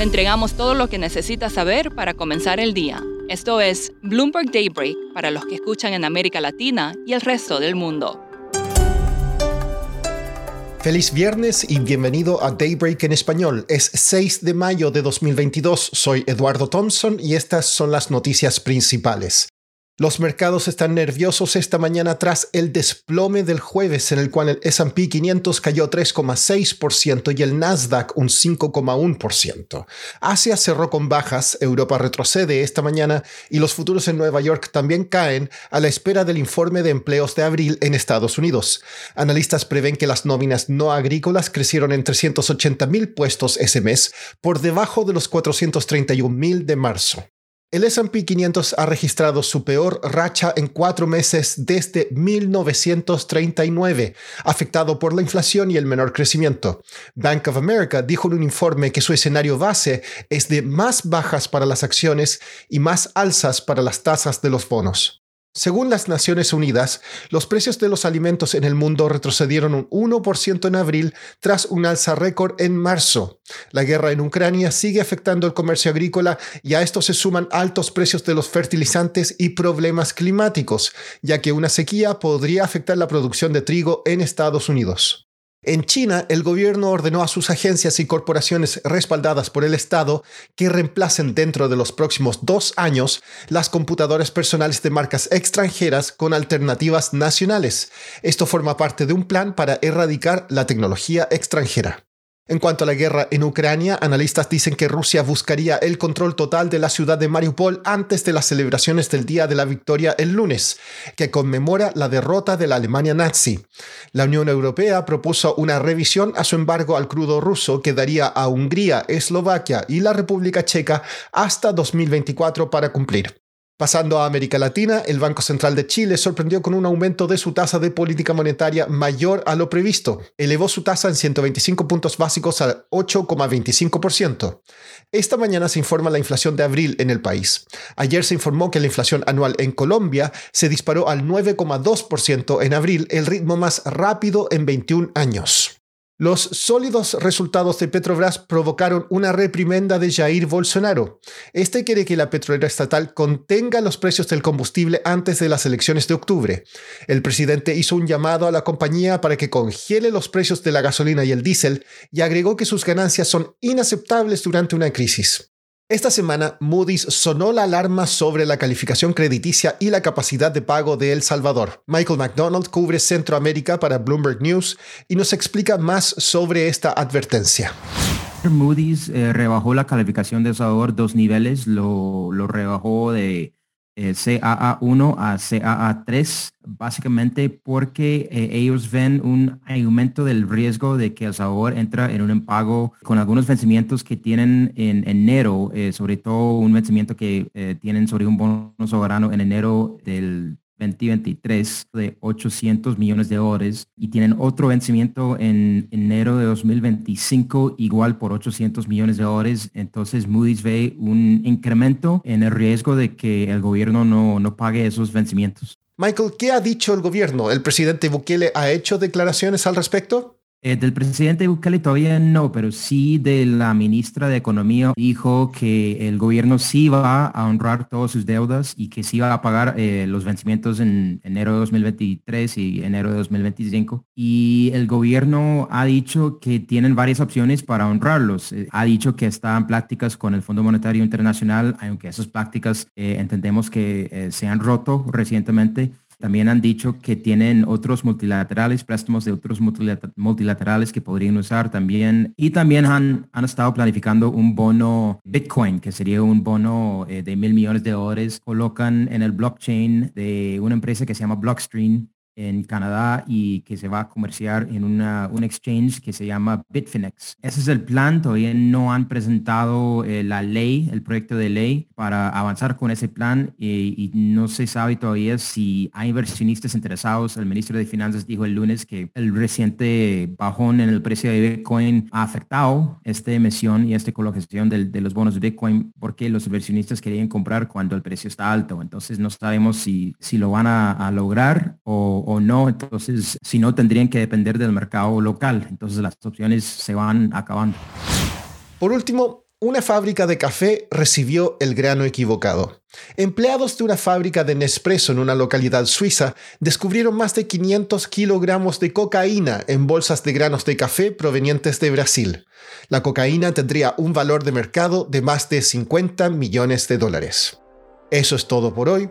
Le entregamos todo lo que necesita saber para comenzar el día. Esto es Bloomberg Daybreak para los que escuchan en América Latina y el resto del mundo. Feliz viernes y bienvenido a Daybreak en español. Es 6 de mayo de 2022. Soy Eduardo Thompson y estas son las noticias principales. Los mercados están nerviosos esta mañana tras el desplome del jueves en el cual el S&P 500 cayó 3,6% y el Nasdaq un 5,1%. Asia cerró con bajas, Europa retrocede esta mañana y los futuros en Nueva York también caen a la espera del informe de empleos de abril en Estados Unidos. Analistas prevén que las nóminas no agrícolas crecieron en 380 mil puestos ese mes, por debajo de los 431 mil de marzo. El SP 500 ha registrado su peor racha en cuatro meses desde 1939, afectado por la inflación y el menor crecimiento. Bank of America dijo en un informe que su escenario base es de más bajas para las acciones y más alzas para las tasas de los bonos. Según las Naciones Unidas, los precios de los alimentos en el mundo retrocedieron un 1% en abril tras un alza récord en marzo. La guerra en Ucrania sigue afectando el comercio agrícola y a esto se suman altos precios de los fertilizantes y problemas climáticos, ya que una sequía podría afectar la producción de trigo en Estados Unidos. En China, el gobierno ordenó a sus agencias y corporaciones respaldadas por el Estado que reemplacen dentro de los próximos dos años las computadoras personales de marcas extranjeras con alternativas nacionales. Esto forma parte de un plan para erradicar la tecnología extranjera. En cuanto a la guerra en Ucrania, analistas dicen que Rusia buscaría el control total de la ciudad de Mariupol antes de las celebraciones del Día de la Victoria el lunes, que conmemora la derrota de la Alemania nazi. La Unión Europea propuso una revisión a su embargo al crudo ruso que daría a Hungría, Eslovaquia y la República Checa hasta 2024 para cumplir. Pasando a América Latina, el Banco Central de Chile sorprendió con un aumento de su tasa de política monetaria mayor a lo previsto. Elevó su tasa en 125 puntos básicos al 8,25%. Esta mañana se informa la inflación de abril en el país. Ayer se informó que la inflación anual en Colombia se disparó al 9,2% en abril, el ritmo más rápido en 21 años. Los sólidos resultados de Petrobras provocaron una reprimenda de Jair Bolsonaro. Este quiere que la petrolera estatal contenga los precios del combustible antes de las elecciones de octubre. El presidente hizo un llamado a la compañía para que congele los precios de la gasolina y el diésel y agregó que sus ganancias son inaceptables durante una crisis. Esta semana, Moody's sonó la alarma sobre la calificación crediticia y la capacidad de pago de El Salvador. Michael McDonald cubre Centroamérica para Bloomberg News y nos explica más sobre esta advertencia. Moody's eh, rebajó la calificación de Salvador dos niveles, lo, lo rebajó de eh, CAA1 a CAA3, básicamente porque eh, ellos ven un aumento del riesgo de que El Salvador entra en un impago con algunos vencimientos que tienen en enero, eh, sobre todo un vencimiento que tienen sobre un bono soberano en enero del 2023 de 800 millones de dólares y tienen otro vencimiento en enero de 2025 igual por 800 millones de dólares. Entonces Moody's ve un incremento en el riesgo de que el gobierno no, no pague esos vencimientos. Michael, ¿qué ha dicho el gobierno? ¿El presidente Bukele ha hecho declaraciones al respecto? Eh, del presidente Bukele todavía no, pero sí de la ministra de Economía dijo que el gobierno sí va a honrar todas sus deudas y que sí va a pagar eh, los vencimientos en enero de 2023 y enero de 2025. Y el gobierno ha dicho que tienen varias opciones para honrarlos. Eh, ha dicho que está en prácticas con el Fondo Monetario Internacional, aunque esas prácticas entendemos que se han roto recientemente. También han dicho que tienen otros multilaterales, préstamos de otros multilaterales que podrían usar también. Y también han, han estado planificando un bono Bitcoin, que sería un bono eh, de mil millones de dólares. Colocan en el blockchain de una empresa que se llama Blockstream en Canadá y que se va a comerciar en una, un exchange que se llama Bitfinex. Ese es el plan, todavía no han presentado eh, la ley, el proyecto de ley para avanzar con ese plan eh, y no se sabe todavía si hay inversionistas interesados. El ministro de Finanzas dijo el lunes que el reciente bajón en el precio de Bitcoin ha afectado esta emisión y esta colocación de, de los bonos de Bitcoin porque los inversionistas querían comprar cuando el precio está alto. Entonces no sabemos si, si lo van a, a lograr o, o no, entonces si no tendrían que depender del mercado local, entonces las opciones se van acabando. Por último, una fábrica de café recibió el grano equivocado. Empleados de una fábrica de Nespresso en una localidad suiza descubrieron más de 500 kilogramos de cocaína en bolsas de granos de café provenientes de Brasil. La cocaína tendría un valor de mercado de más de 50 millones de dólares. Eso es todo por hoy.